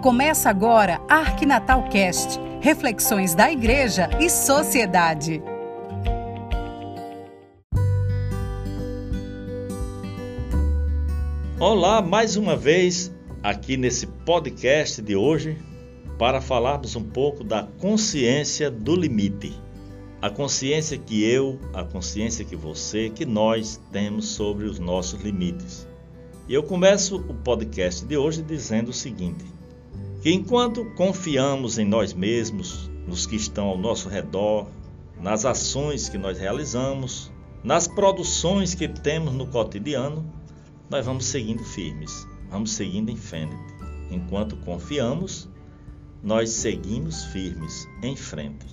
Começa agora Arquinatal Cast, reflexões da igreja e sociedade. Olá, mais uma vez aqui nesse podcast de hoje para falarmos um pouco da consciência do limite. A consciência que eu, a consciência que você, que nós temos sobre os nossos limites. E eu começo o podcast de hoje dizendo o seguinte: que enquanto confiamos em nós mesmos, nos que estão ao nosso redor, nas ações que nós realizamos, nas produções que temos no cotidiano, nós vamos seguindo firmes, vamos seguindo em frente. Enquanto confiamos, nós seguimos firmes em frente.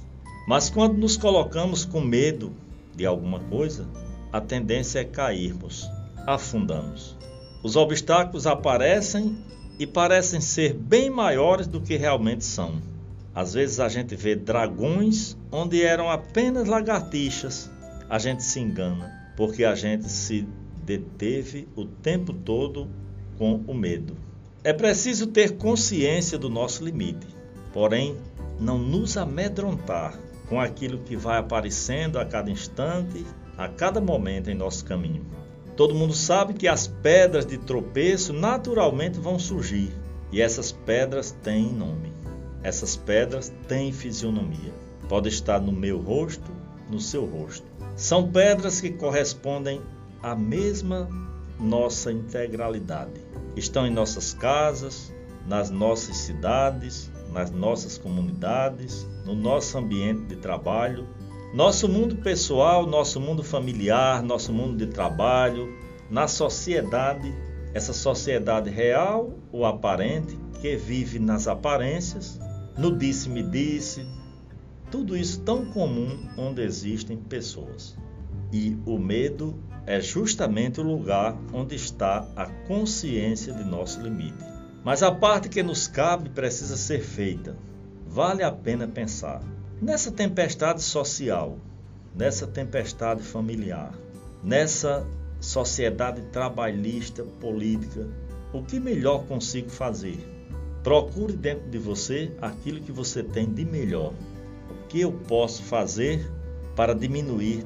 Mas quando nos colocamos com medo de alguma coisa, a tendência é cairmos, afundamos. Os obstáculos aparecem e parecem ser bem maiores do que realmente são. Às vezes a gente vê dragões onde eram apenas lagartixas. A gente se engana porque a gente se deteve o tempo todo com o medo. É preciso ter consciência do nosso limite, porém não nos amedrontar com aquilo que vai aparecendo a cada instante, a cada momento em nosso caminho. Todo mundo sabe que as pedras de tropeço naturalmente vão surgir. E essas pedras têm nome. Essas pedras têm fisionomia. Pode estar no meu rosto, no seu rosto. São pedras que correspondem à mesma nossa integralidade. Estão em nossas casas, nas nossas cidades, nas nossas comunidades, no nosso ambiente de trabalho, nosso mundo pessoal, nosso mundo familiar, nosso mundo de trabalho, na sociedade, essa sociedade real ou aparente, que vive nas aparências, no disse-me-disse, tudo isso tão comum onde existem pessoas. E o medo é justamente o lugar onde está a consciência de nosso limite. Mas a parte que nos cabe precisa ser feita. Vale a pena pensar. Nessa tempestade social, nessa tempestade familiar, nessa sociedade trabalhista, política, o que melhor consigo fazer? Procure dentro de você aquilo que você tem de melhor. O que eu posso fazer para diminuir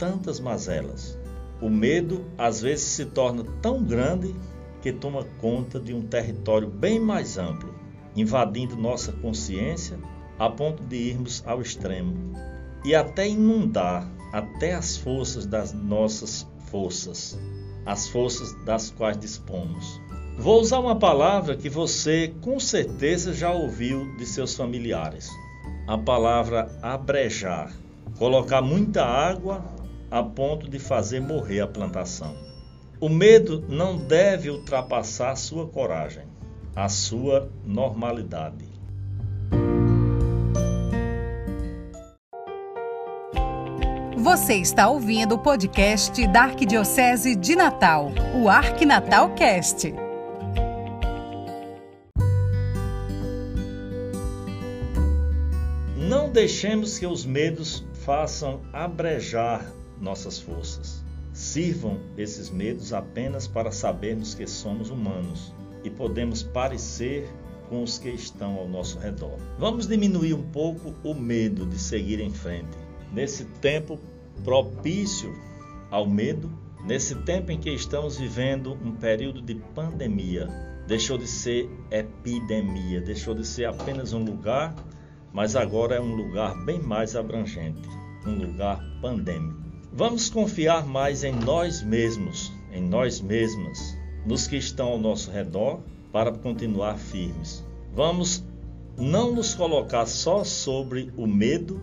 tantas mazelas? O medo às vezes se torna tão grande que toma conta de um território bem mais amplo, invadindo nossa consciência a ponto de irmos ao extremo e até inundar até as forças das nossas forças, as forças das quais dispomos. Vou usar uma palavra que você com certeza já ouviu de seus familiares. A palavra abrejar. Colocar muita água a ponto de fazer morrer a plantação. O medo não deve ultrapassar a sua coragem, a sua normalidade. Você está ouvindo o podcast da Arquidiocese de Natal, o Arquinatal Cast. Não deixemos que os medos façam abrejar nossas forças. Sirvam esses medos apenas para sabermos que somos humanos e podemos parecer com os que estão ao nosso redor. Vamos diminuir um pouco o medo de seguir em frente. Nesse tempo propício ao medo, nesse tempo em que estamos vivendo um período de pandemia. Deixou de ser epidemia, deixou de ser apenas um lugar, mas agora é um lugar bem mais abrangente, um lugar pandêmico. Vamos confiar mais em nós mesmos, em nós mesmas, nos que estão ao nosso redor, para continuar firmes. Vamos não nos colocar só sobre o medo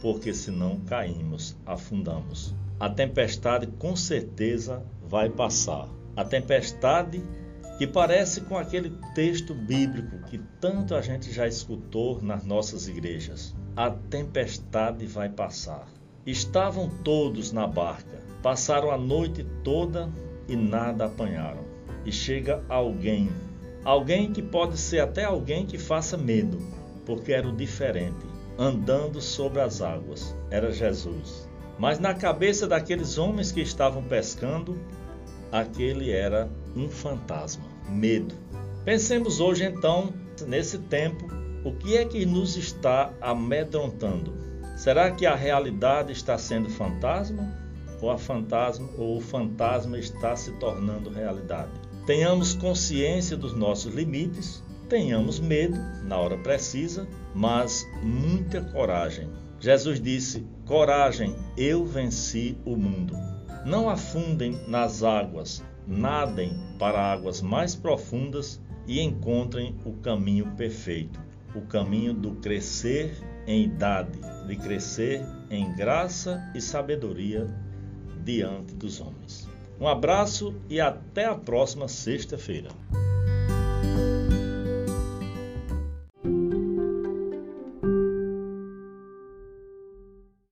porque senão caímos, afundamos. A tempestade com certeza vai passar. A tempestade que parece com aquele texto bíblico que tanto a gente já escutou nas nossas igrejas. A tempestade vai passar. Estavam todos na barca, passaram a noite toda e nada apanharam. E chega alguém, alguém que pode ser até alguém que faça medo, porque era o diferente andando sobre as águas. Era Jesus. Mas na cabeça daqueles homens que estavam pescando, aquele era um fantasma, medo. Pensemos hoje então Nesse tempo, o que é que nos está amedrontando? Será que a realidade está sendo fantasma ou a fantasma ou o fantasma está se tornando realidade? Tenhamos consciência dos nossos limites, tenhamos medo na hora precisa, mas muita coragem. Jesus disse: Coragem, eu venci o mundo. Não afundem nas águas, nadem para águas mais profundas e encontrem o caminho perfeito, o caminho do crescer em idade, de crescer em graça e sabedoria diante dos homens. Um abraço e até a próxima sexta-feira.